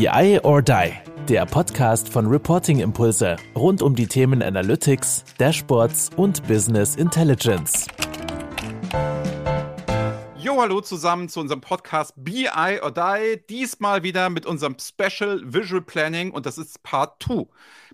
BI or Die, der Podcast von Reporting Impulse rund um die Themen Analytics, Dashboards und Business Intelligence. Jo, hallo zusammen zu unserem Podcast BI or Die. Diesmal wieder mit unserem Special Visual Planning und das ist Part 2.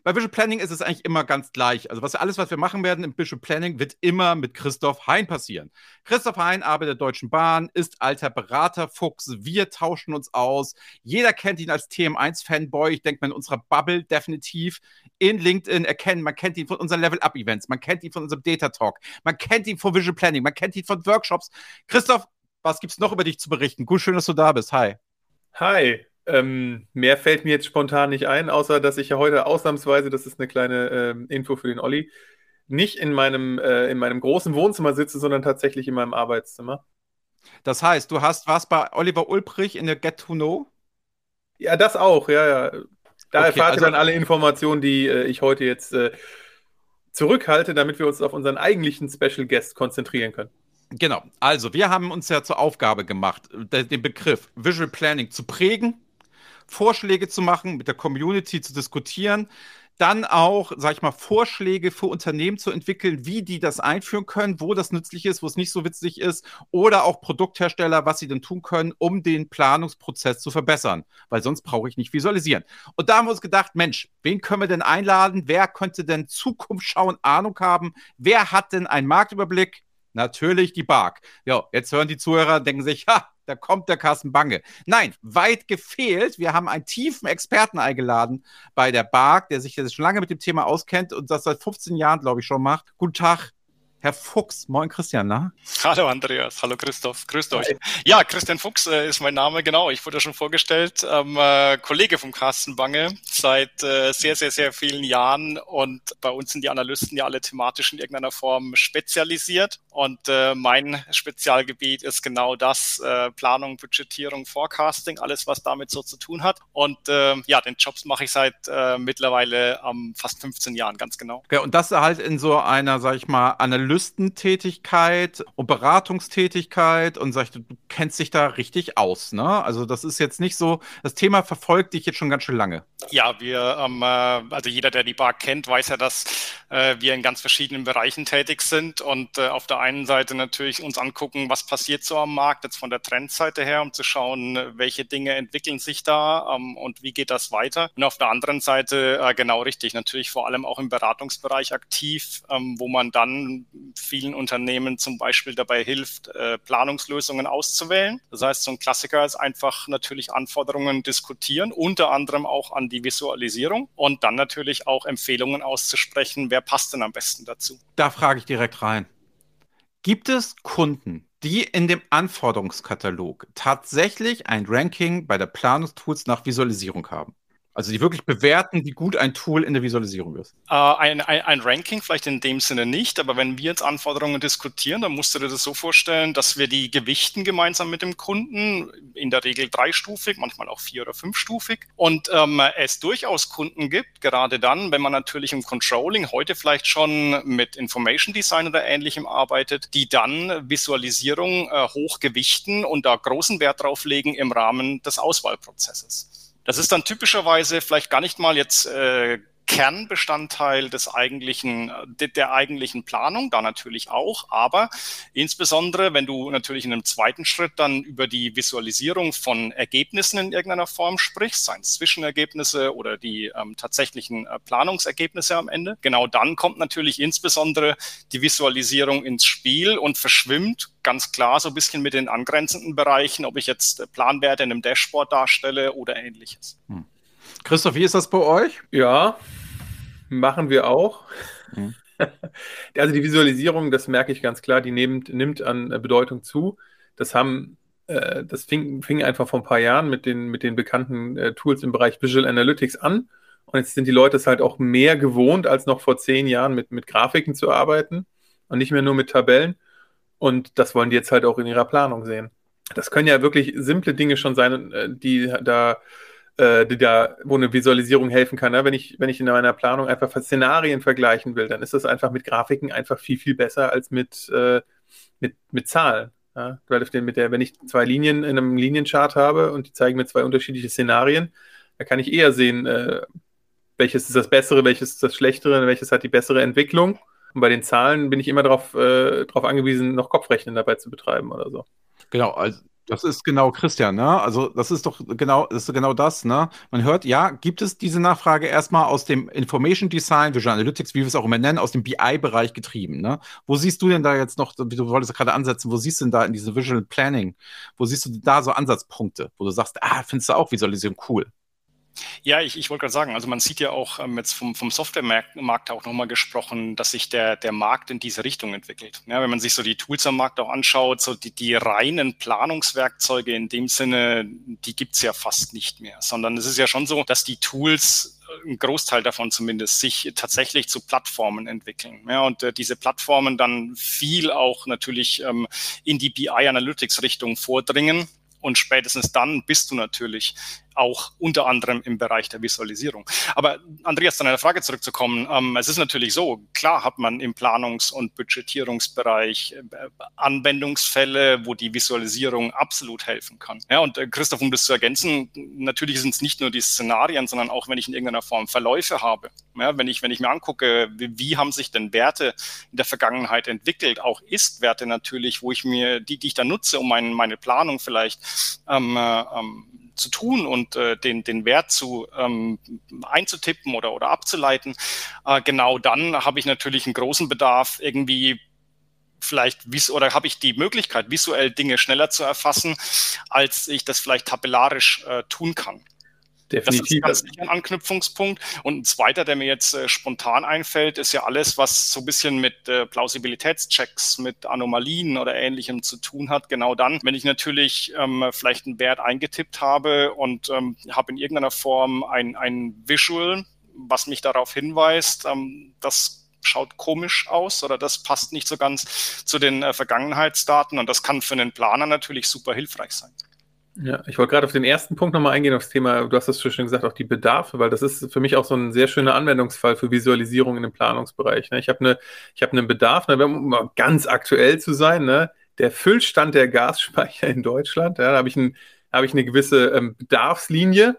Bei Visual Planning ist es eigentlich immer ganz gleich. Also was alles, was wir machen werden im Visual Planning, wird immer mit Christoph Hein passieren. Christoph Hein arbeitet der Deutschen Bahn, ist alter Beraterfuchs. Wir tauschen uns aus. Jeder kennt ihn als TM1-Fanboy. Ich denke mal in unserer Bubble definitiv. In LinkedIn erkennen, man kennt ihn von unseren Level-Up-Events, man kennt ihn von unserem Data Talk, man kennt ihn von Visual Planning, man kennt ihn von Workshops. Christoph, was gibt es noch über dich zu berichten? Gut, schön, dass du da bist. Hi. Hi, ähm, mehr fällt mir jetzt spontan nicht ein, außer dass ich ja heute ausnahmsweise, das ist eine kleine ähm, Info für den Olli, nicht in meinem, äh, in meinem großen Wohnzimmer sitze, sondern tatsächlich in meinem Arbeitszimmer. Das heißt, du hast was bei Oliver Ulbrich in der Get to Know? Ja, das auch, ja, ja. Da okay, erfahrt also, ihr dann alle Informationen, die äh, ich heute jetzt äh, zurückhalte, damit wir uns auf unseren eigentlichen Special Guest konzentrieren können. Genau, also wir haben uns ja zur Aufgabe gemacht, den Begriff Visual Planning zu prägen Vorschläge zu machen, mit der Community zu diskutieren, dann auch, sag ich mal, Vorschläge für Unternehmen zu entwickeln, wie die das einführen können, wo das nützlich ist, wo es nicht so witzig ist, oder auch Produkthersteller, was sie denn tun können, um den Planungsprozess zu verbessern, weil sonst brauche ich nicht visualisieren. Und da haben wir uns gedacht, Mensch, wen können wir denn einladen? Wer könnte denn Zukunft schauen, Ahnung haben? Wer hat denn einen Marktüberblick? Natürlich die Bark. Ja, jetzt hören die Zuhörer, denken sich, ha, da kommt der Carsten Bange. Nein, weit gefehlt. Wir haben einen tiefen Experten eingeladen bei der BARC, der sich jetzt schon lange mit dem Thema auskennt und das seit 15 Jahren, glaube ich, schon macht. Guten Tag, Herr Fuchs. Moin, Christian, na? Hallo, Andreas. Hallo, Christoph. Grüßt euch. Ja, Christian Fuchs äh, ist mein Name, genau. Ich wurde schon vorgestellt. Ähm, äh, Kollege vom Carsten Bange seit äh, sehr, sehr, sehr vielen Jahren. Und bei uns sind die Analysten ja alle thematisch in irgendeiner Form spezialisiert. Und äh, mein Spezialgebiet ist genau das, äh, Planung, Budgetierung, Forecasting, alles, was damit so zu tun hat. Und äh, ja, den Jobs mache ich seit mittlerweile ähm, fast 15 Jahren, ganz genau. Okay, und das halt in so einer, sag ich mal, Analyse Analystentätigkeit und Beratungstätigkeit und sag, du kennst dich da richtig aus, ne? Also das ist jetzt nicht so, das Thema verfolgt dich jetzt schon ganz schön lange. Ja, wir, ähm, äh, also jeder, der die Bar kennt, weiß ja, dass äh, wir in ganz verschiedenen Bereichen tätig sind und äh, auf der einen Seite natürlich uns angucken, was passiert so am Markt, jetzt von der Trendseite her, um zu schauen, welche Dinge entwickeln sich da ähm, und wie geht das weiter. Und auf der anderen Seite äh, genau richtig, natürlich vor allem auch im Beratungsbereich aktiv, ähm, wo man dann vielen Unternehmen zum Beispiel dabei hilft, äh, Planungslösungen auszuwählen. Das heißt, so ein Klassiker ist einfach natürlich Anforderungen diskutieren, unter anderem auch an die Visualisierung und dann natürlich auch Empfehlungen auszusprechen, wer passt denn am besten dazu. Da frage ich direkt rein. Gibt es Kunden, die in dem Anforderungskatalog tatsächlich ein Ranking bei der Planungstools nach Visualisierung haben? Also die wirklich bewerten, wie gut ein Tool in der Visualisierung ist. Äh, ein, ein, ein, Ranking vielleicht in dem Sinne nicht, aber wenn wir jetzt Anforderungen diskutieren, dann musst du dir das so vorstellen, dass wir die gewichten gemeinsam mit dem Kunden, in der Regel dreistufig, manchmal auch vier- oder fünfstufig. Und ähm, es durchaus Kunden gibt, gerade dann, wenn man natürlich im Controlling heute vielleicht schon mit Information Design oder ähnlichem arbeitet, die dann Visualisierung äh, hochgewichten und da großen Wert drauf legen im Rahmen des Auswahlprozesses. Das ist dann typischerweise vielleicht gar nicht mal jetzt äh, Kernbestandteil des eigentlichen, de, der eigentlichen Planung, da natürlich auch, aber insbesondere, wenn du natürlich in einem zweiten Schritt dann über die Visualisierung von Ergebnissen in irgendeiner Form sprichst, seien es Zwischenergebnisse oder die ähm, tatsächlichen äh, Planungsergebnisse am Ende, genau dann kommt natürlich insbesondere die Visualisierung ins Spiel und verschwimmt ganz klar so ein bisschen mit den angrenzenden Bereichen, ob ich jetzt Planwerte in einem Dashboard darstelle oder ähnliches. Hm. Christoph, wie ist das bei euch? Ja, machen wir auch. Mhm. Also die Visualisierung, das merke ich ganz klar, die nimmt, nimmt an Bedeutung zu. Das haben, äh, das fing, fing einfach vor ein paar Jahren mit den, mit den bekannten äh, Tools im Bereich Visual Analytics an. Und jetzt sind die Leute es halt auch mehr gewohnt, als noch vor zehn Jahren mit, mit Grafiken zu arbeiten und nicht mehr nur mit Tabellen. Und das wollen die jetzt halt auch in ihrer Planung sehen. Das können ja wirklich simple Dinge schon sein, äh, die da äh, die da, wo eine Visualisierung helfen kann. Ne? Wenn, ich, wenn ich in meiner Planung einfach Szenarien vergleichen will, dann ist das einfach mit Grafiken einfach viel, viel besser als mit, äh, mit, mit Zahlen. Ja? Weil mit der, wenn ich zwei Linien in einem Linienchart habe und die zeigen mir zwei unterschiedliche Szenarien, Da kann ich eher sehen, äh, welches ist das Bessere, welches ist das Schlechtere, welches hat die bessere Entwicklung. Und bei den Zahlen bin ich immer darauf äh, angewiesen, noch Kopfrechnen dabei zu betreiben oder so. Genau, also das ist genau Christian, ne? Also das ist doch genau, das ist genau das, ne? Man hört, ja, gibt es diese Nachfrage erstmal aus dem Information Design, Visual Analytics, wie wir es auch immer nennen, aus dem BI-Bereich getrieben, ne? Wo siehst du denn da jetzt noch, du wolltest gerade ansetzen, wo siehst du denn da in diesem Visual Planning, wo siehst du da so Ansatzpunkte, wo du sagst, ah, findest du auch Visualisierung cool? Ja, ich, ich wollte gerade sagen, also man sieht ja auch ähm, jetzt vom, vom Softwaremarkt auch nochmal gesprochen, dass sich der, der Markt in diese Richtung entwickelt. Ja, wenn man sich so die Tools am Markt auch anschaut, so die, die reinen Planungswerkzeuge in dem Sinne, die gibt's ja fast nicht mehr, sondern es ist ja schon so, dass die Tools äh, ein Großteil davon zumindest sich tatsächlich zu Plattformen entwickeln. Ja, und äh, diese Plattformen dann viel auch natürlich ähm, in die BI Analytics Richtung vordringen. Und spätestens dann bist du natürlich auch unter anderem im Bereich der Visualisierung. Aber Andreas, dann eine Frage zurückzukommen. Ähm, es ist natürlich so, klar hat man im Planungs- und Budgetierungsbereich äh, Anwendungsfälle, wo die Visualisierung absolut helfen kann. Ja, und äh, Christoph, um das zu ergänzen, natürlich sind es nicht nur die Szenarien, sondern auch, wenn ich in irgendeiner Form Verläufe habe. Ja, wenn ich, wenn ich mir angucke, wie, wie haben sich denn Werte in der Vergangenheit entwickelt, auch Ist-Werte natürlich, wo ich mir, die, die ich dann nutze, um mein, meine Planung vielleicht ähm, äh, ähm, zu tun und äh, den, den Wert zu ähm, einzutippen oder, oder abzuleiten, äh, genau dann habe ich natürlich einen großen Bedarf, irgendwie vielleicht oder habe ich die Möglichkeit, visuell Dinge schneller zu erfassen, als ich das vielleicht tabellarisch äh, tun kann. Definitiv. Das ist ganz sicher ein Anknüpfungspunkt. Und ein zweiter, der mir jetzt äh, spontan einfällt, ist ja alles, was so ein bisschen mit äh, Plausibilitätschecks, mit Anomalien oder Ähnlichem zu tun hat. Genau dann, wenn ich natürlich ähm, vielleicht einen Wert eingetippt habe und ähm, habe in irgendeiner Form ein, ein Visual, was mich darauf hinweist, ähm, das schaut komisch aus oder das passt nicht so ganz zu den äh, Vergangenheitsdaten und das kann für einen Planer natürlich super hilfreich sein. Ja, ich wollte gerade auf den ersten Punkt nochmal eingehen, auf das Thema, du hast das schon gesagt, auch die Bedarfe, weil das ist für mich auch so ein sehr schöner Anwendungsfall für Visualisierung in dem Planungsbereich. Ne? Ich habe eine, habe einen Bedarf, ne, um mal ganz aktuell zu sein, ne? der Füllstand der Gasspeicher in Deutschland, ja, da habe ich, ein, hab ich eine gewisse ähm, Bedarfslinie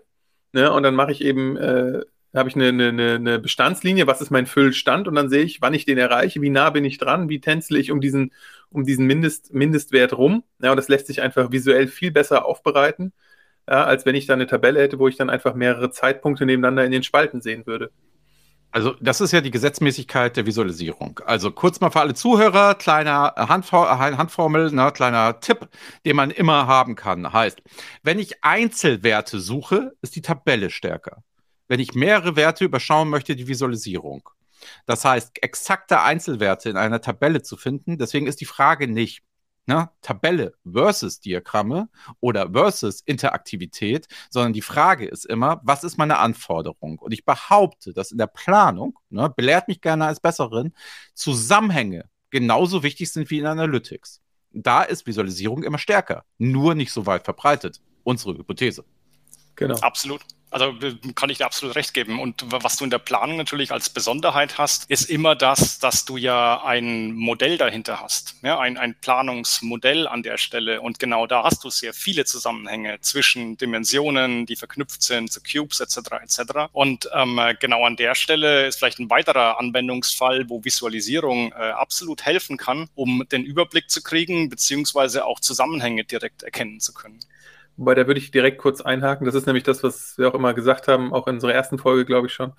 ne? und dann mache ich eben äh, habe ich eine, eine, eine Bestandslinie, was ist mein Füllstand und dann sehe ich, wann ich den erreiche, wie nah bin ich dran, wie tänzle ich um diesen, um diesen Mindest, Mindestwert rum. Ja, und das lässt sich einfach visuell viel besser aufbereiten, ja, als wenn ich da eine Tabelle hätte, wo ich dann einfach mehrere Zeitpunkte nebeneinander in den Spalten sehen würde. Also das ist ja die Gesetzmäßigkeit der Visualisierung. Also kurz mal für alle Zuhörer, kleiner Handformel, ne, kleiner Tipp, den man immer haben kann, heißt, wenn ich Einzelwerte suche, ist die Tabelle stärker wenn ich mehrere Werte überschauen möchte, die Visualisierung. Das heißt, exakte Einzelwerte in einer Tabelle zu finden. Deswegen ist die Frage nicht, ne, Tabelle versus Diagramme oder versus Interaktivität, sondern die Frage ist immer, was ist meine Anforderung? Und ich behaupte, dass in der Planung, ne, belehrt mich gerne als Besserin, Zusammenhänge genauso wichtig sind wie in Analytics. Da ist Visualisierung immer stärker, nur nicht so weit verbreitet. Unsere Hypothese. Genau. Absolut. Also kann ich dir absolut recht geben. Und was du in der Planung natürlich als Besonderheit hast, ist immer das, dass du ja ein Modell dahinter hast. Ja, ein, ein Planungsmodell an der Stelle. Und genau da hast du sehr viele Zusammenhänge zwischen Dimensionen, die verknüpft sind zu Cubes etc. etc. Und ähm, genau an der Stelle ist vielleicht ein weiterer Anwendungsfall, wo Visualisierung äh, absolut helfen kann, um den Überblick zu kriegen, beziehungsweise auch Zusammenhänge direkt erkennen zu können. Wobei, da würde ich direkt kurz einhaken. Das ist nämlich das, was wir auch immer gesagt haben, auch in unserer ersten Folge, glaube ich schon.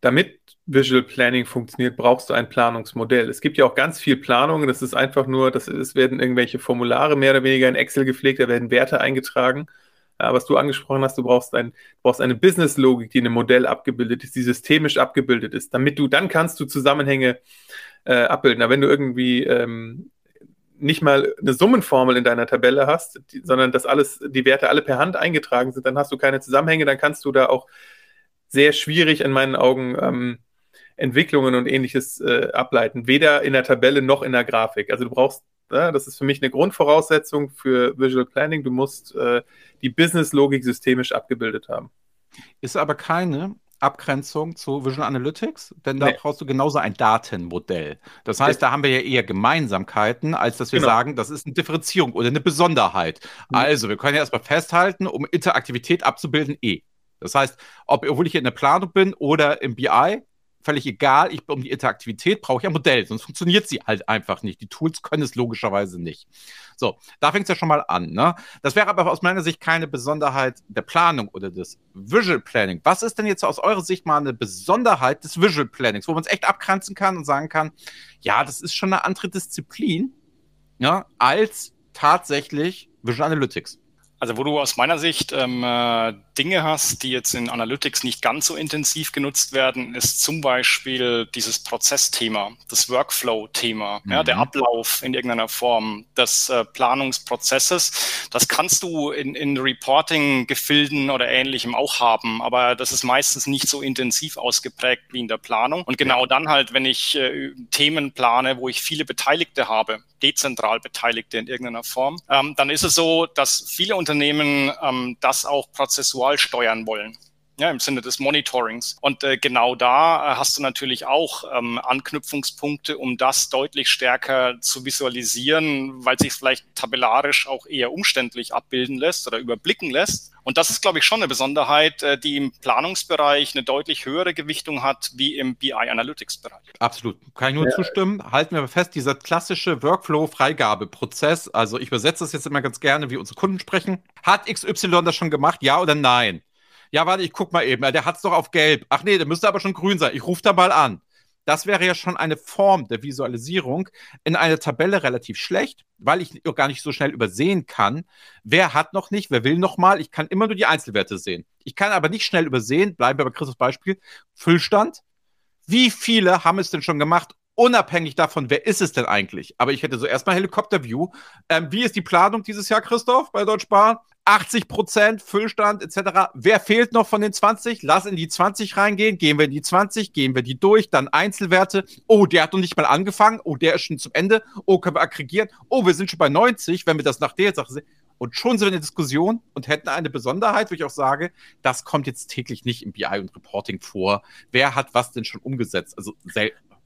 Damit Visual Planning funktioniert, brauchst du ein Planungsmodell. Es gibt ja auch ganz viel Planung. Das ist einfach nur, das es werden irgendwelche Formulare mehr oder weniger in Excel gepflegt, da werden Werte eingetragen. Ja, was du angesprochen hast, du brauchst, ein, brauchst eine Business-Logik, die in einem Modell abgebildet ist, die systemisch abgebildet ist, damit du, dann kannst du Zusammenhänge äh, abbilden. Aber wenn du irgendwie ähm, nicht mal eine Summenformel in deiner Tabelle hast, die, sondern dass alles, die Werte alle per Hand eingetragen sind, dann hast du keine Zusammenhänge, dann kannst du da auch sehr schwierig in meinen Augen ähm, Entwicklungen und ähnliches äh, ableiten. Weder in der Tabelle noch in der Grafik. Also du brauchst, ja, das ist für mich eine Grundvoraussetzung für Visual Planning, du musst äh, die Business-Logik systemisch abgebildet haben. Ist aber keine, Abgrenzung zu Visual Analytics, denn da nee. brauchst du genauso ein Datenmodell. Das heißt, da haben wir ja eher Gemeinsamkeiten, als dass wir genau. sagen, das ist eine Differenzierung oder eine Besonderheit. Mhm. Also, wir können ja erstmal festhalten, um Interaktivität abzubilden, eh. Das heißt, ob, obwohl ich hier in der Planung bin oder im BI, völlig egal, ich, um die Interaktivität brauche ich ein Modell, sonst funktioniert sie halt einfach nicht. Die Tools können es logischerweise nicht. So, da fängt es ja schon mal an. Ne? Das wäre aber aus meiner Sicht keine Besonderheit der Planung oder des Visual Planning. Was ist denn jetzt aus eurer Sicht mal eine Besonderheit des Visual Plannings, wo man es echt abgrenzen kann und sagen kann, ja, das ist schon eine andere Disziplin ja, als tatsächlich Visual Analytics? Also wo du aus meiner Sicht ähm, äh, Dinge hast, die jetzt in Analytics nicht ganz so intensiv genutzt werden, ist zum Beispiel dieses Prozessthema, das Workflow-Thema, mhm. ja, der mhm. Ablauf in irgendeiner Form des äh, Planungsprozesses. Das kannst du in, in Reporting-Gefilden oder ähnlichem auch haben, aber das ist meistens nicht so intensiv ausgeprägt wie in der Planung. Und genau dann halt, wenn ich äh, Themen plane, wo ich viele Beteiligte habe, dezentral Beteiligte in irgendeiner Form, ähm, dann ist es so, dass viele Unternehmen ähm, das auch prozessual steuern wollen. Ja, im Sinne des Monitorings. Und äh, genau da äh, hast du natürlich auch ähm, Anknüpfungspunkte, um das deutlich stärker zu visualisieren, weil sich vielleicht tabellarisch auch eher umständlich abbilden lässt oder überblicken lässt. Und das ist, glaube ich, schon eine Besonderheit, äh, die im Planungsbereich eine deutlich höhere Gewichtung hat wie im BI-Analytics-Bereich. Absolut. Kann ich nur ja. zustimmen. Halten wir fest, dieser klassische Workflow-Freigabeprozess, also ich übersetze das jetzt immer ganz gerne, wie unsere Kunden sprechen. Hat XY das schon gemacht, ja oder nein? Ja, warte, ich guck mal eben. Der hat es doch auf gelb. Ach nee, der müsste aber schon grün sein. Ich rufe da mal an. Das wäre ja schon eine Form der Visualisierung in einer Tabelle relativ schlecht, weil ich gar nicht so schnell übersehen kann, wer hat noch nicht, wer will noch mal. Ich kann immer nur die Einzelwerte sehen. Ich kann aber nicht schnell übersehen, bleiben wir bei Christus Beispiel, Füllstand. Wie viele haben es denn schon gemacht, unabhängig davon, wer ist es denn eigentlich? Aber ich hätte so erstmal Helikopter-View. Ähm, wie ist die Planung dieses Jahr, Christoph, bei Deutsche Bahn? 80 Prozent Füllstand etc. Wer fehlt noch von den 20? Lass in die 20 reingehen. Gehen wir in die 20, gehen wir die durch, dann Einzelwerte. Oh, der hat noch nicht mal angefangen. Oh, der ist schon zum Ende. Oh, können wir aggregieren. Oh, wir sind schon bei 90, wenn wir das nach der Sache sehen. Und schon sind wir in der Diskussion und hätten eine Besonderheit, wo ich auch sage, das kommt jetzt täglich nicht im BI und Reporting vor. Wer hat was denn schon umgesetzt? Also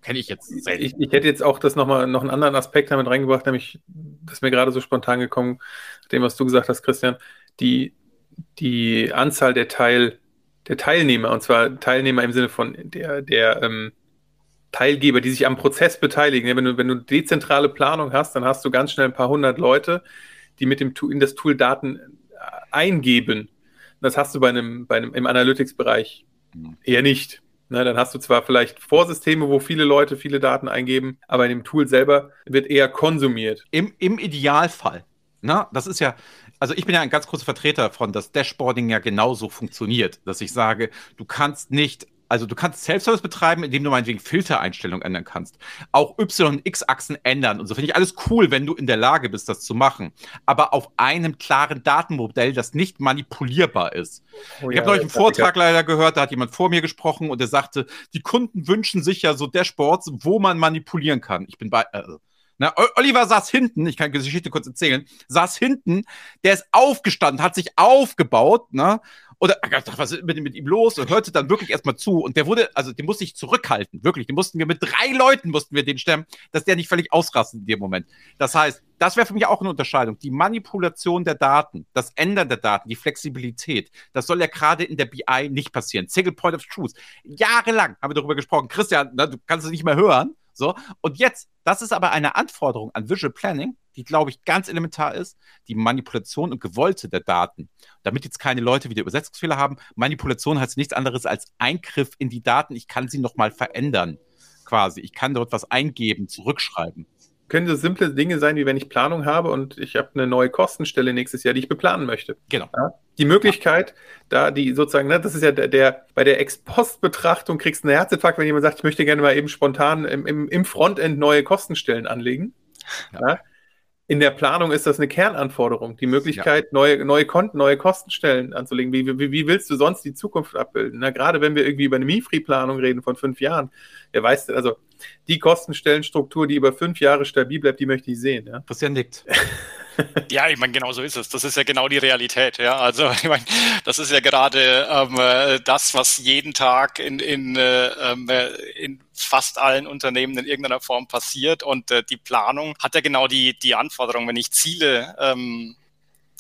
kenne ich jetzt selten. Ich, ich, hätte jetzt auch das noch mal noch einen anderen Aspekt damit reingebracht, nämlich, das ist mir gerade so spontan gekommen, dem, was du gesagt hast, Christian, die, die Anzahl der Teil, der Teilnehmer, und zwar Teilnehmer im Sinne von der, der ähm, Teilgeber, die sich am Prozess beteiligen. Wenn du, wenn du dezentrale Planung hast, dann hast du ganz schnell ein paar hundert Leute, die mit dem in das Tool Daten äh, eingeben. Das hast du bei einem, bei einem im Analytics-Bereich mhm. eher nicht. Na, dann hast du zwar vielleicht Vorsysteme, wo viele Leute viele Daten eingeben, aber in dem Tool selber wird eher konsumiert. Im, im Idealfall. Na, das ist ja, also ich bin ja ein ganz großer Vertreter von, dass Dashboarding ja genauso funktioniert, dass ich sage, du kannst nicht also du kannst Self-Service betreiben, indem du meinetwegen Filtereinstellungen ändern kannst. Auch Y- und X-Achsen ändern. Und so finde ich alles cool, wenn du in der Lage bist, das zu machen. Aber auf einem klaren Datenmodell, das nicht manipulierbar ist. Oh, ich ja, habe neulich einen Vortrag leider gehört, da hat jemand vor mir gesprochen und der sagte, die Kunden wünschen sich ja so Dashboards, wo man manipulieren kann. Ich bin bei, äh, na, Oliver saß hinten, ich kann die Geschichte kurz erzählen, saß hinten, der ist aufgestanden, hat sich aufgebaut, ne? Oder was ist mit, mit ihm los? Und hörte dann wirklich erstmal zu. Und der wurde, also den musste ich zurückhalten, wirklich. Den mussten wir mit drei Leuten mussten wir den stemmen, dass der nicht völlig ausrastet in dem Moment. Das heißt, das wäre für mich auch eine Unterscheidung. Die Manipulation der Daten, das Ändern der Daten, die Flexibilität, das soll ja gerade in der BI nicht passieren. Single Point of Truth. Jahrelang haben wir darüber gesprochen. Christian, na, du kannst es nicht mehr hören. So. Und jetzt, das ist aber eine Anforderung an Visual Planning, die, glaube ich, ganz elementar ist, die Manipulation und Gewollte der Daten. Damit jetzt keine Leute wieder Übersetzungsfehler haben, Manipulation heißt nichts anderes als Eingriff in die Daten. Ich kann sie nochmal verändern, quasi. Ich kann dort was eingeben, zurückschreiben können so simple Dinge sein, wie wenn ich Planung habe und ich habe eine neue Kostenstelle nächstes Jahr, die ich beplanen möchte. Genau. Ja? Die Möglichkeit, da die sozusagen, ne, das ist ja der, der bei der Ex-Post-Betrachtung kriegst du einen Herzinfarkt, wenn jemand sagt, ich möchte gerne mal eben spontan im, im, im Frontend neue Kostenstellen anlegen. Ja. ja? In der Planung ist das eine Kernanforderung, die Möglichkeit, ja. neue, neue Konten, neue Kostenstellen anzulegen. Wie, wie, wie willst du sonst die Zukunft abbilden? Na, gerade wenn wir irgendwie über eine MIFRI-Planung reden von fünf Jahren, wer weiß, also die Kostenstellenstruktur, die über fünf Jahre stabil bleibt, die möchte ich sehen. Ja? Christian nickt. Ja, ich meine, genau so ist es. Das ist ja genau die Realität. Ja, also ich meine, das ist ja gerade ähm, äh, das, was jeden Tag in, in, äh, ähm, äh, in fast allen Unternehmen in irgendeiner Form passiert. Und äh, die Planung hat ja genau die, die Anforderung, wenn ich Ziele ähm,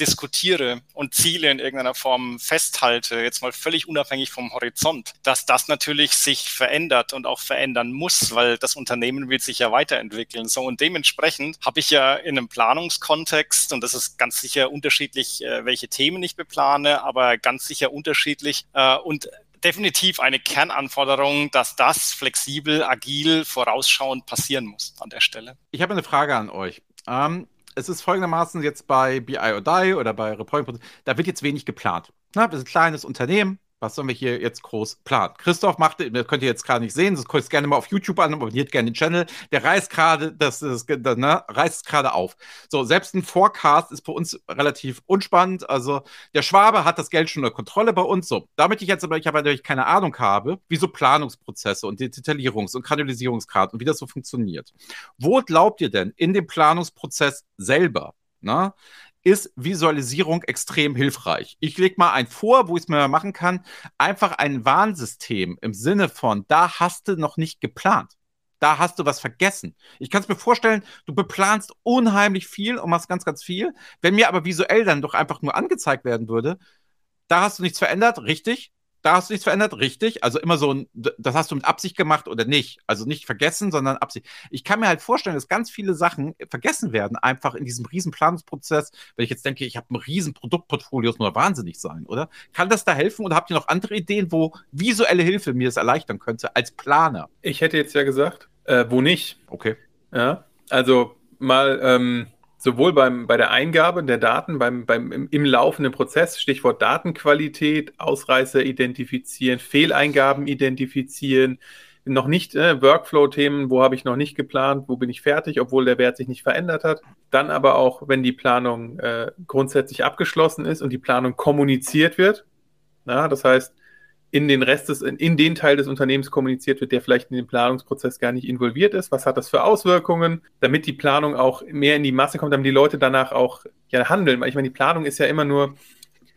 diskutiere und Ziele in irgendeiner Form festhalte, jetzt mal völlig unabhängig vom Horizont, dass das natürlich sich verändert und auch verändern muss, weil das Unternehmen will sich ja weiterentwickeln. So und dementsprechend habe ich ja in einem Planungskontext und das ist ganz sicher unterschiedlich, äh, welche Themen ich beplane, aber ganz sicher unterschiedlich äh, und definitiv eine Kernanforderung, dass das flexibel, agil, vorausschauend passieren muss an der Stelle. Ich habe eine Frage an euch. Ähm, es ist folgendermaßen jetzt bei BI or Die oder bei Reporting, da wird jetzt wenig geplant. Na, wir sind ein kleines Unternehmen, was sollen wir hier jetzt groß planen? Christoph macht, das könnt ihr jetzt gerade nicht sehen, das könnt ihr gerne mal auf YouTube an, abonniert gerne den Channel. Der reißt gerade, das, das, das ne, reißt gerade auf. So, selbst ein Forecast ist bei uns relativ unspannend. Also, der Schwabe hat das Geld schon unter Kontrolle bei uns. So, damit ich jetzt aber, ich aber natürlich keine Ahnung habe, wie so Planungsprozesse und Detaillierungs- und Granulisierungskarten und wie das so funktioniert. Wo glaubt ihr denn in dem Planungsprozess selber, na, ist Visualisierung extrem hilfreich. Ich lege mal ein vor, wo ich es mir machen kann. Einfach ein Warnsystem im Sinne von, da hast du noch nicht geplant. Da hast du was vergessen. Ich kann es mir vorstellen, du beplanst unheimlich viel und machst ganz, ganz viel. Wenn mir aber visuell dann doch einfach nur angezeigt werden würde, da hast du nichts verändert, richtig da hast du nichts verändert, richtig. Also immer so ein, das hast du mit Absicht gemacht oder nicht. Also nicht vergessen, sondern Absicht. Ich kann mir halt vorstellen, dass ganz viele Sachen vergessen werden, einfach in diesem riesen Planungsprozess. Wenn ich jetzt denke, ich habe ein riesen Produktportfolio, das muss wahnsinnig sein, oder? Kann das da helfen oder habt ihr noch andere Ideen, wo visuelle Hilfe mir das erleichtern könnte als Planer? Ich hätte jetzt ja gesagt, äh, wo nicht. Okay. Ja, also mal ähm, sowohl beim, bei der Eingabe der Daten, beim, beim, im, im, laufenden Prozess, Stichwort Datenqualität, Ausreißer identifizieren, Fehleingaben identifizieren, noch nicht äh, Workflow-Themen, wo habe ich noch nicht geplant, wo bin ich fertig, obwohl der Wert sich nicht verändert hat. Dann aber auch, wenn die Planung äh, grundsätzlich abgeschlossen ist und die Planung kommuniziert wird. Na, das heißt, in den Rest des, in den Teil des Unternehmens kommuniziert wird, der vielleicht in den Planungsprozess gar nicht involviert ist. Was hat das für Auswirkungen, damit die Planung auch mehr in die Masse kommt, damit die Leute danach auch ja handeln. Weil ich meine, die Planung ist ja immer nur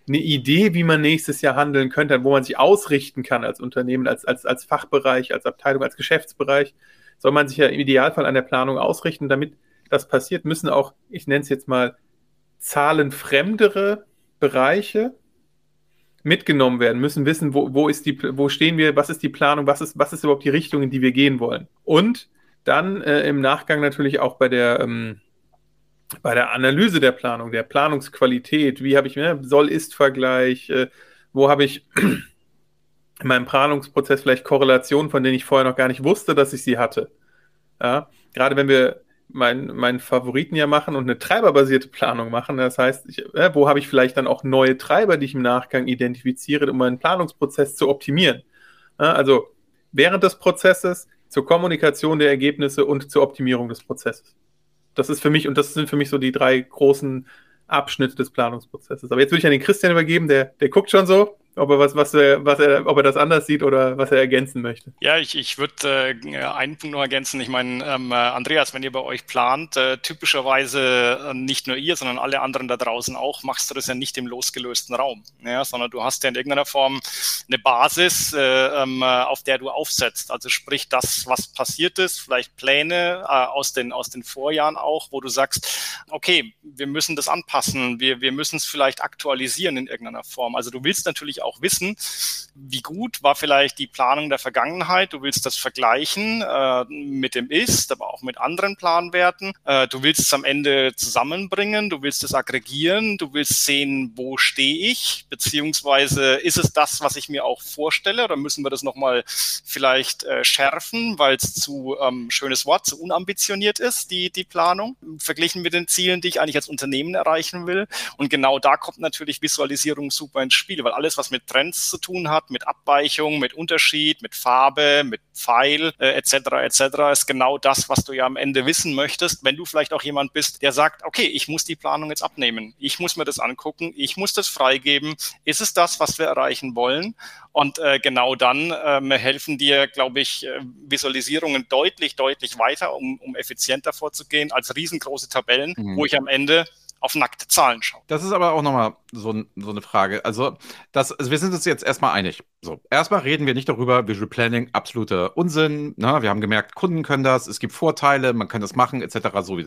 eine Idee, wie man nächstes Jahr handeln könnte, wo man sich ausrichten kann als Unternehmen, als, als, als Fachbereich, als Abteilung, als Geschäftsbereich. Soll man sich ja im Idealfall an der Planung ausrichten. Damit das passiert, müssen auch, ich nenne es jetzt mal, zahlenfremdere Bereiche mitgenommen werden, müssen wissen, wo, wo, ist die, wo stehen wir, was ist die Planung, was ist, was ist überhaupt die Richtung, in die wir gehen wollen. Und dann äh, im Nachgang natürlich auch bei der, ähm, bei der Analyse der Planung, der Planungsqualität, wie habe ich, ne, Soll-Ist-Vergleich, äh, wo habe ich in meinem Planungsprozess vielleicht Korrelationen, von denen ich vorher noch gar nicht wusste, dass ich sie hatte. Ja? Gerade wenn wir meinen mein Favoriten ja machen und eine treiberbasierte Planung machen. Das heißt, ich, äh, wo habe ich vielleicht dann auch neue Treiber, die ich im Nachgang identifiziere, um meinen Planungsprozess zu optimieren. Ja, also während des Prozesses zur Kommunikation der Ergebnisse und zur Optimierung des Prozesses. Das ist für mich, und das sind für mich so die drei großen Abschnitte des Planungsprozesses. Aber jetzt würde ich an den Christian übergeben, der, der guckt schon so ob er was, was, was er, ob er das anders sieht oder was er ergänzen möchte. Ja, ich, ich würde äh, einen Punkt noch ergänzen. Ich meine, ähm, äh, Andreas, wenn ihr bei euch plant, äh, typischerweise äh, nicht nur ihr, sondern alle anderen da draußen auch, machst du das ja nicht im losgelösten Raum, ja, sondern du hast ja in irgendeiner Form eine Basis, äh, ähm, äh, auf der du aufsetzt. Also sprich das, was passiert ist, vielleicht Pläne aus, den, aus den Vorjahren auch, wo du sagst, okay, wir müssen das anpassen, wir, wir müssen es vielleicht aktualisieren in irgendeiner Form. Also du willst natürlich auch wissen, wie gut war vielleicht die Planung der Vergangenheit. Du willst das vergleichen äh, mit dem Ist, aber auch mit anderen Planwerten. Äh, du willst es am Ende zusammenbringen, du willst es aggregieren, du willst sehen, wo stehe ich, beziehungsweise ist es das, was ich mir auch vorstelle, oder müssen wir das nochmal vielleicht äh, schärfen, weil es zu, ähm, schönes Wort, zu unambitioniert ist, die, die Planung, verglichen mit den Zielen, die ich eigentlich als Unternehmen erreichen will. Und genau da kommt natürlich Visualisierung super ins Spiel, weil alles, was mit Trends zu tun hat, mit Abweichung, mit Unterschied, mit Farbe, mit Pfeil äh, etc. etc. ist genau das, was du ja am Ende wissen möchtest, wenn du vielleicht auch jemand bist, der sagt, okay, ich muss die Planung jetzt abnehmen, ich muss mir das angucken, ich muss das freigeben, ist es das, was wir erreichen wollen? Und äh, genau dann ähm, helfen dir, glaube ich, äh, Visualisierungen deutlich, deutlich weiter, um, um effizienter vorzugehen, als riesengroße Tabellen, mhm. wo ich am Ende auf nackte Zahlen schaut. Das ist aber auch nochmal so, so eine Frage. Also, das, also wir sind uns jetzt erstmal einig. So, erstmal reden wir nicht darüber, Visual Planning, absoluter Unsinn. Ne? Wir haben gemerkt, Kunden können das, es gibt Vorteile, man kann das machen, etc. So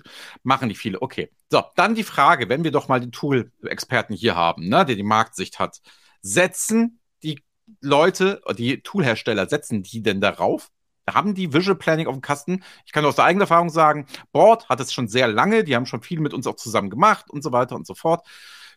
machen die viele. Okay. So, dann die Frage, wenn wir doch mal den Tool-Experten hier haben, ne, der die Marktsicht hat, setzen die Leute, die Toolhersteller, setzen die denn darauf? Haben die Visual Planning auf dem Kasten. Ich kann aus der eigenen Erfahrung sagen, Board hat es schon sehr lange, die haben schon viel mit uns auch zusammen gemacht und so weiter und so fort.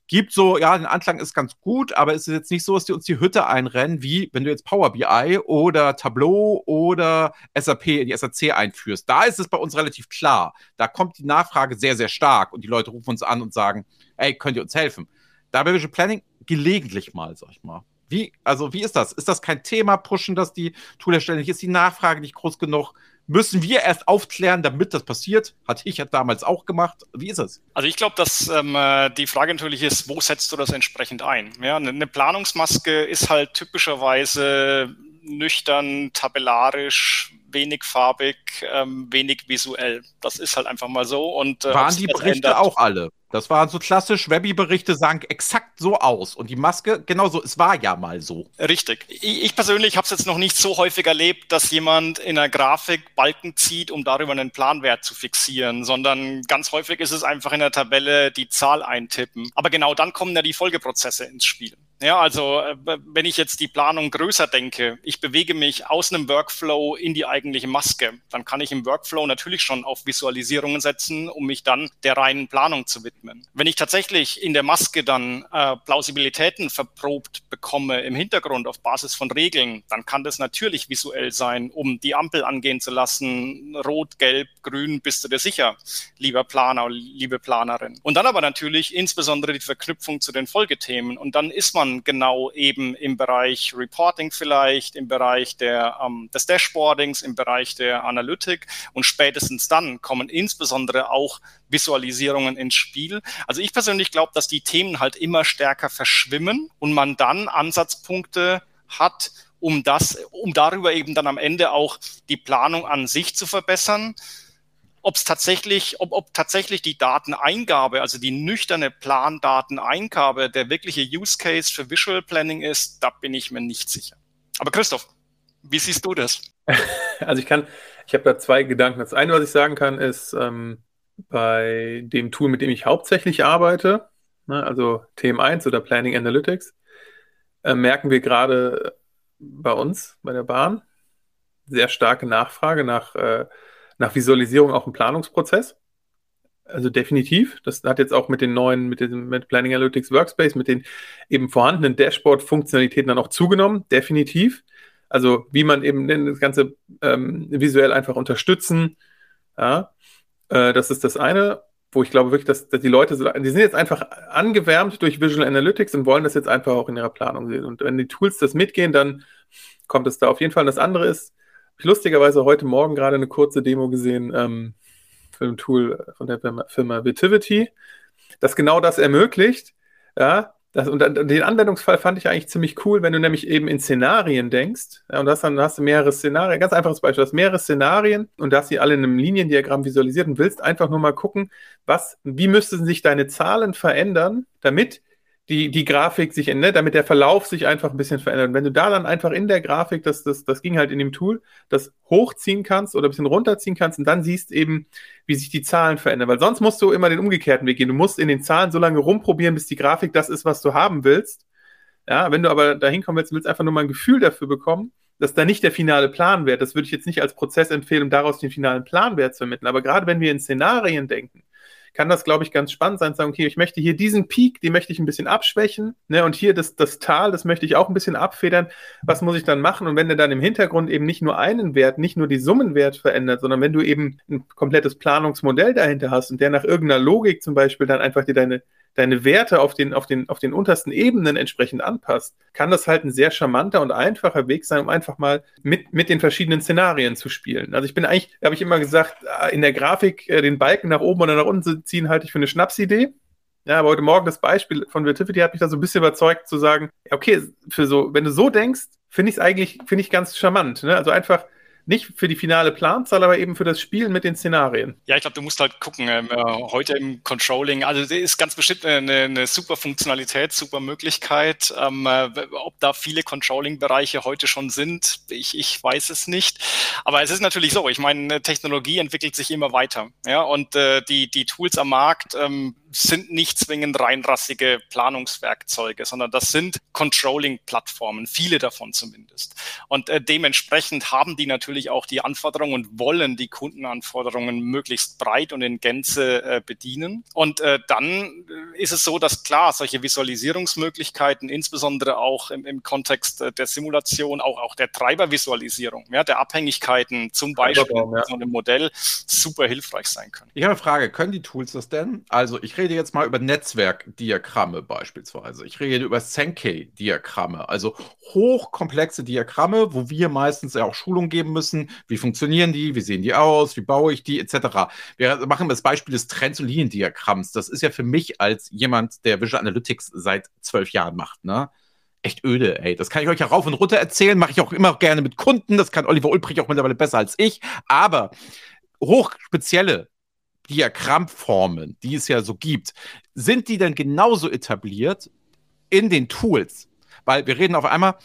Gibt so, ja, den Anklang ist ganz gut, aber es ist jetzt nicht so, dass die uns die Hütte einrennen, wie wenn du jetzt Power BI oder Tableau oder SAP in die SAC einführst. Da ist es bei uns relativ klar. Da kommt die Nachfrage sehr, sehr stark und die Leute rufen uns an und sagen, ey, könnt ihr uns helfen? Da bei Visual Planning gelegentlich mal, sag ich mal. Wie, also wie ist das? Ist das kein Thema? Pushen das die Toolhersteller nicht? Ist die Nachfrage nicht groß genug? Müssen wir erst aufklären, damit das passiert? Hatte ich ja damals auch gemacht. Wie ist es? Also ich glaube, dass ähm, äh, die Frage natürlich ist, wo setzt du das entsprechend ein? Ja, eine Planungsmaske ist halt typischerweise nüchtern, tabellarisch, wenig farbig, ähm, wenig visuell. Das ist halt einfach mal so. Und, äh, Waren die Berichte ändert, auch alle? Das waren so klassisch, Webby-Berichte sagen exakt so aus. Und die Maske, genauso, es war ja mal so. Richtig. Ich, ich persönlich habe es jetzt noch nicht so häufig erlebt, dass jemand in einer Grafik Balken zieht, um darüber einen Planwert zu fixieren, sondern ganz häufig ist es einfach in der Tabelle die Zahl eintippen. Aber genau dann kommen ja die Folgeprozesse ins Spiel. Ja, also äh, wenn ich jetzt die Planung größer denke, ich bewege mich aus einem Workflow in die eigentliche Maske, dann kann ich im Workflow natürlich schon auf Visualisierungen setzen, um mich dann der reinen Planung zu widmen. Wenn ich tatsächlich in der Maske dann äh, Plausibilitäten verprobt bekomme im Hintergrund auf Basis von Regeln, dann kann das natürlich visuell sein, um die Ampel angehen zu lassen, rot, gelb, grün, bist du dir sicher, lieber Planer, liebe Planerin. Und dann aber natürlich insbesondere die Verknüpfung zu den Folgethemen und dann ist man man genau eben im Bereich Reporting vielleicht, im Bereich der, ähm, des Dashboardings, im Bereich der Analytik und spätestens dann kommen insbesondere auch Visualisierungen ins Spiel. Also ich persönlich glaube, dass die Themen halt immer stärker verschwimmen und man dann Ansatzpunkte hat, um das, um darüber eben dann am Ende auch die Planung an sich zu verbessern ob es tatsächlich, ob, ob tatsächlich die Dateneingabe, also die nüchterne Plandateneingabe, der wirkliche Use Case für Visual Planning ist, da bin ich mir nicht sicher. Aber Christoph, wie siehst du das? Also ich kann, ich habe da zwei Gedanken. Das eine, was ich sagen kann, ist ähm, bei dem Tool, mit dem ich hauptsächlich arbeite, ne, also TM1 oder Planning Analytics, äh, merken wir gerade bei uns, bei der Bahn, sehr starke Nachfrage nach äh, nach Visualisierung auch ein Planungsprozess. Also definitiv. Das hat jetzt auch mit den neuen, mit dem mit Planning Analytics Workspace, mit den eben vorhandenen Dashboard-Funktionalitäten dann auch zugenommen. Definitiv. Also wie man eben das Ganze ähm, visuell einfach unterstützen. Ja, äh, das ist das eine, wo ich glaube wirklich, dass, dass die Leute, so, die sind jetzt einfach angewärmt durch Visual Analytics und wollen das jetzt einfach auch in ihrer Planung sehen. Und wenn die Tools das mitgehen, dann kommt es da auf jeden Fall. Und das andere ist, lustigerweise heute Morgen gerade eine kurze Demo gesehen ähm, für ein Tool von der Firma Vitivity, das genau das ermöglicht. Ja, das, und den Anwendungsfall fand ich eigentlich ziemlich cool, wenn du nämlich eben in Szenarien denkst. Ja, und das dann hast du mehrere Szenarien, ganz einfaches Beispiel, du hast mehrere Szenarien und hast sie alle in einem Liniendiagramm visualisiert und willst einfach nur mal gucken, was, wie müssten sich deine Zahlen verändern, damit die, die Grafik sich ändert, damit der Verlauf sich einfach ein bisschen verändert. Und wenn du da dann einfach in der Grafik, das, das, das ging halt in dem Tool, das hochziehen kannst oder ein bisschen runterziehen kannst und dann siehst eben, wie sich die Zahlen verändern. Weil sonst musst du immer den umgekehrten Weg gehen. Du musst in den Zahlen so lange rumprobieren, bis die Grafik das ist, was du haben willst. Ja, wenn du aber dahin kommen willst, willst einfach nur mal ein Gefühl dafür bekommen, dass da nicht der finale Planwert, das würde ich jetzt nicht als Prozess empfehlen, um daraus den finalen Planwert zu ermitteln. Aber gerade wenn wir in Szenarien denken, kann das, glaube ich, ganz spannend sein, zu sagen, okay, ich möchte hier diesen Peak, den möchte ich ein bisschen abschwächen, ne, und hier das, das Tal, das möchte ich auch ein bisschen abfedern. Was muss ich dann machen? Und wenn du dann im Hintergrund eben nicht nur einen Wert, nicht nur die Summenwert verändert, sondern wenn du eben ein komplettes Planungsmodell dahinter hast und der nach irgendeiner Logik zum Beispiel dann einfach dir deine deine Werte auf den, auf, den, auf den untersten Ebenen entsprechend anpasst, kann das halt ein sehr charmanter und einfacher Weg sein, um einfach mal mit, mit den verschiedenen Szenarien zu spielen. Also ich bin eigentlich, habe ich immer gesagt, äh, in der Grafik äh, den Balken nach oben oder nach unten zu ziehen, halte ich für eine Schnapsidee. Ja, aber heute Morgen das Beispiel von Vertivity hat mich da so ein bisschen überzeugt zu sagen, okay, für so, wenn du so denkst, finde ich es eigentlich, finde ich ganz charmant. Ne? Also einfach nicht für die finale Planzahl, aber eben für das Spielen mit den Szenarien. Ja, ich glaube, du musst halt gucken. Ähm, äh, heute im Controlling, also ist ganz bestimmt eine, eine super Funktionalität, super Möglichkeit. Ähm, äh, ob da viele Controlling-Bereiche heute schon sind, ich, ich weiß es nicht. Aber es ist natürlich so, ich meine, Technologie entwickelt sich immer weiter. Ja, und äh, die, die Tools am Markt ähm, sind nicht zwingend reinrassige Planungswerkzeuge, sondern das sind Controlling-Plattformen, viele davon zumindest. Und äh, dementsprechend haben die natürlich auch die Anforderungen und wollen die Kundenanforderungen möglichst breit und in Gänze äh, bedienen. Und äh, dann äh, ist es so, dass klar, solche Visualisierungsmöglichkeiten, insbesondere auch im, im Kontext äh, der Simulation, auch, auch der Treibervisualisierung, ja, der Abhängigkeiten zum Beispiel ja. so einem Modell super hilfreich sein können. Ich habe eine Frage, können die Tools das denn? Also ich rede jetzt mal über Netzwerkdiagramme beispielsweise. Ich rede über Sankey-Diagramme, also hochkomplexe Diagramme, wo wir meistens ja auch Schulung geben müssen. Wie funktionieren die? Wie sehen die aus? Wie baue ich die? Etc. Wir machen das Beispiel des Trends- und Liniendiagramms. Das ist ja für mich als jemand, der Visual Analytics seit zwölf Jahren macht, ne? echt öde, ey. Das kann ich euch ja rauf und runter erzählen, mache ich auch immer gerne mit Kunden. Das kann Oliver Ulbrich auch mittlerweile besser als ich. Aber hochspezielle Diagrammformen, die es ja so gibt, sind die denn genauso etabliert in den Tools? Weil wir reden auf einmal,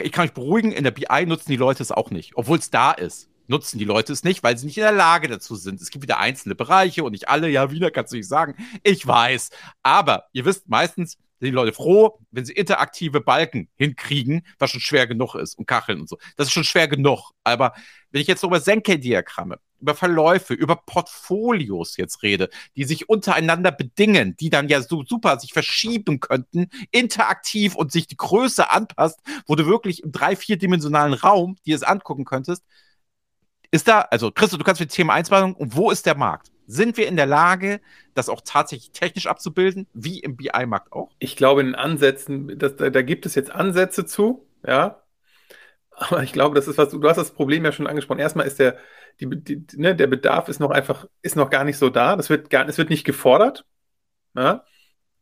ich kann euch beruhigen, in der BI nutzen die Leute es auch nicht, obwohl es da ist. Nutzen die Leute es nicht, weil sie nicht in der Lage dazu sind. Es gibt wieder einzelne Bereiche und nicht alle. Ja, wieder kannst du nicht sagen. Ich weiß. Aber ihr wisst, meistens sind die Leute froh, wenn sie interaktive Balken hinkriegen, was schon schwer genug ist und Kacheln und so. Das ist schon schwer genug. Aber wenn ich jetzt so über Senke-Diagramme, über Verläufe, über Portfolios jetzt rede, die sich untereinander bedingen, die dann ja so super sich verschieben könnten, interaktiv und sich die Größe anpasst, wo du wirklich im drei-, vierdimensionalen Raum dir es angucken könntest, ist da, also Christo, du kannst mit Thema 1 machen, und wo ist der Markt? Sind wir in der Lage, das auch tatsächlich technisch abzubilden, wie im BI-Markt auch? Ich glaube, in Ansätzen, das, da, da gibt es jetzt Ansätze zu, ja, aber ich glaube, das ist was, du hast das Problem ja schon angesprochen. Erstmal ist der, die, die, ne, der Bedarf ist noch einfach, ist noch gar nicht so da. Das wird gar, es wird nicht gefordert. Ja?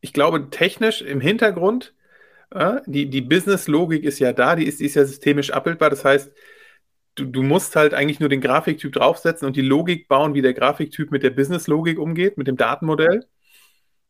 Ich glaube, technisch im Hintergrund, ja, die, die Business-Logik ist ja da, die ist, die ist ja systemisch abbildbar. Das heißt, du, du musst halt eigentlich nur den Grafiktyp draufsetzen und die Logik bauen, wie der Grafiktyp mit der Business-Logik umgeht, mit dem Datenmodell.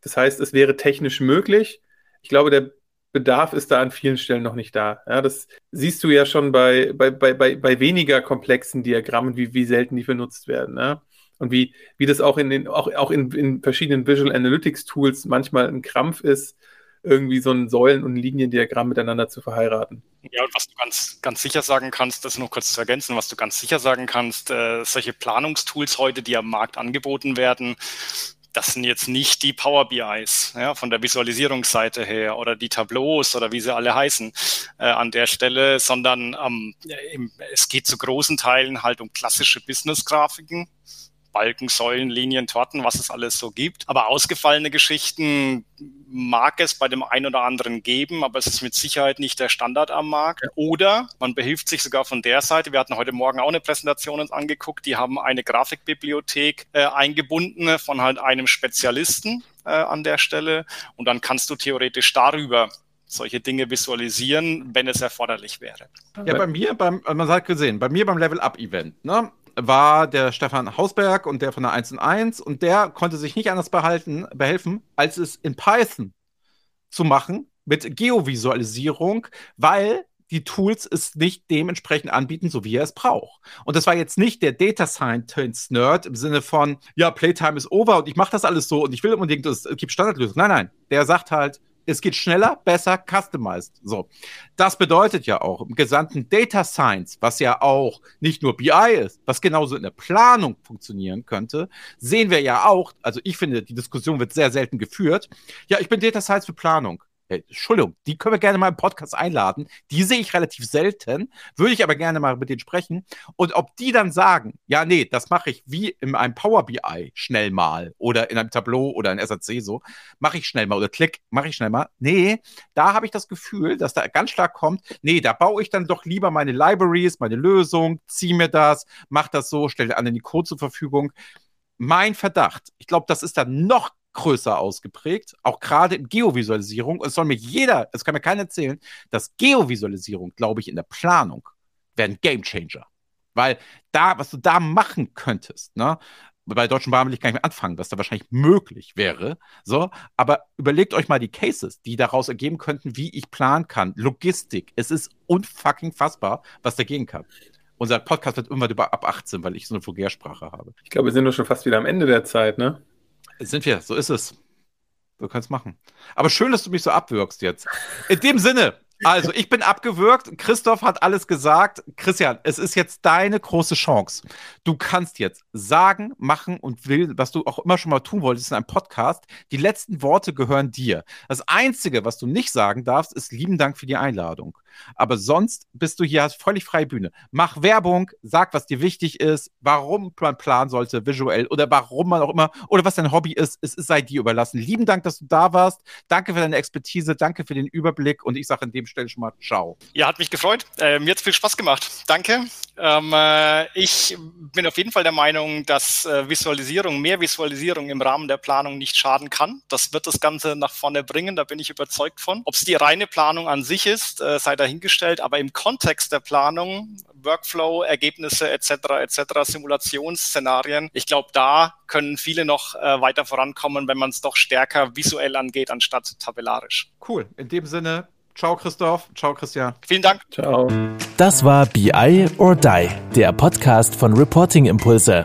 Das heißt, es wäre technisch möglich. Ich glaube, der Bedarf ist da an vielen Stellen noch nicht da. Ja, das siehst du ja schon bei, bei, bei, bei weniger komplexen Diagrammen, wie, wie selten die benutzt werden. Ja? Und wie, wie das auch in den, auch, auch in, in verschiedenen Visual Analytics Tools manchmal ein Krampf ist, irgendwie so ein Säulen- und Liniendiagramm miteinander zu verheiraten. Ja, und was du ganz, ganz sicher sagen kannst, das nur kurz zu ergänzen, was du ganz sicher sagen kannst, äh, solche Planungstools heute, die am Markt angeboten werden, das sind jetzt nicht die Power BIs ja, von der Visualisierungsseite her oder die Tableaus oder wie sie alle heißen äh, an der Stelle, sondern ähm, im, es geht zu großen Teilen halt um klassische Business-Grafiken, Balken, Säulen, Linien, Torten, was es alles so gibt. Aber ausgefallene Geschichten mag es bei dem einen oder anderen geben, aber es ist mit Sicherheit nicht der Standard am Markt. Oder man behilft sich sogar von der Seite. Wir hatten heute Morgen auch eine Präsentation uns angeguckt. Die haben eine Grafikbibliothek äh, eingebunden von halt einem Spezialisten äh, an der Stelle. Und dann kannst du theoretisch darüber solche Dinge visualisieren, wenn es erforderlich wäre. Ja, bei mir, beim, man hat gesehen, bei mir beim Level-Up-Event, ne, war der Stefan Hausberg und der von der 1 und 1 und der konnte sich nicht anders behalten, behelfen, als es in Python zu machen mit Geovisualisierung, weil die Tools es nicht dementsprechend anbieten, so wie er es braucht. Und das war jetzt nicht der Data Scientist Nerd im Sinne von, ja, Playtime is over und ich mache das alles so und ich will unbedingt, es gibt Standardlösungen. Nein, nein. Der sagt halt, es geht schneller, besser, customized. So. Das bedeutet ja auch im gesamten Data Science, was ja auch nicht nur BI ist, was genauso in der Planung funktionieren könnte, sehen wir ja auch, also ich finde, die Diskussion wird sehr selten geführt. Ja, ich bin Data Science für Planung. Äh, Entschuldigung, die können wir gerne mal im Podcast einladen. Die sehe ich relativ selten, würde ich aber gerne mal mit denen sprechen. Und ob die dann sagen, ja, nee, das mache ich wie in einem Power BI schnell mal oder in einem Tableau oder in SAC so, mache ich schnell mal oder Klick, mache ich schnell mal. Nee, da habe ich das Gefühl, dass da ganz stark kommt, nee, da baue ich dann doch lieber meine Libraries, meine Lösung, ziehe mir das, mache das so, stelle anderen die Code zur Verfügung. Mein Verdacht, ich glaube, das ist dann noch größer ausgeprägt, auch gerade in Geovisualisierung. Es soll mir jeder, es kann mir keiner erzählen, dass Geovisualisierung, glaube ich, in der Planung wäre ein Gamechanger. Weil da, was du da machen könntest, ne? Bei Deutschen Bahn will ich gar nicht mehr anfangen, was da wahrscheinlich möglich wäre. So, aber überlegt euch mal die Cases, die daraus ergeben könnten, wie ich planen kann. Logistik. Es ist unfucking fassbar, was dagegen kann. Unser Podcast wird irgendwann über ab 18, weil ich so eine Vulgärsprache habe. Ich glaube, wir sind doch schon fast wieder am Ende der Zeit, ne? Sind wir, so ist es. Du kannst machen. Aber schön, dass du mich so abwirkst jetzt. In dem Sinne, also, ich bin abgewürgt. Christoph hat alles gesagt. Christian, es ist jetzt deine große Chance. Du kannst jetzt sagen, machen und will, was du auch immer schon mal tun wolltest in einem Podcast. Die letzten Worte gehören dir. Das Einzige, was du nicht sagen darfst, ist lieben Dank für die Einladung. Aber sonst bist du hier, hast völlig freie Bühne. Mach Werbung, sag, was dir wichtig ist, warum man planen sollte, visuell oder warum man auch immer, oder was dein Hobby ist. Es sei dir überlassen. Lieben Dank, dass du da warst. Danke für deine Expertise, danke für den Überblick und ich sage in dem Stelle schon mal Ciao. Ja, hat mich gefreut. Äh, mir hat es viel Spaß gemacht. Danke. Ähm, äh, ich bin auf jeden Fall der Meinung, dass äh, Visualisierung, mehr Visualisierung im Rahmen der Planung nicht schaden kann. Das wird das Ganze nach vorne bringen, da bin ich überzeugt von. Ob es die reine Planung an sich ist, äh, sei dahingestellt, aber im Kontext der Planung, Workflow, Ergebnisse etc. etc., Simulationsszenarien, ich glaube, da können viele noch äh, weiter vorankommen, wenn man es doch stärker visuell angeht, anstatt tabellarisch. Cool. In dem Sinne, Ciao Christoph, ciao Christian. Vielen Dank. Ciao. Das war BI or Die, der Podcast von Reporting Impulse.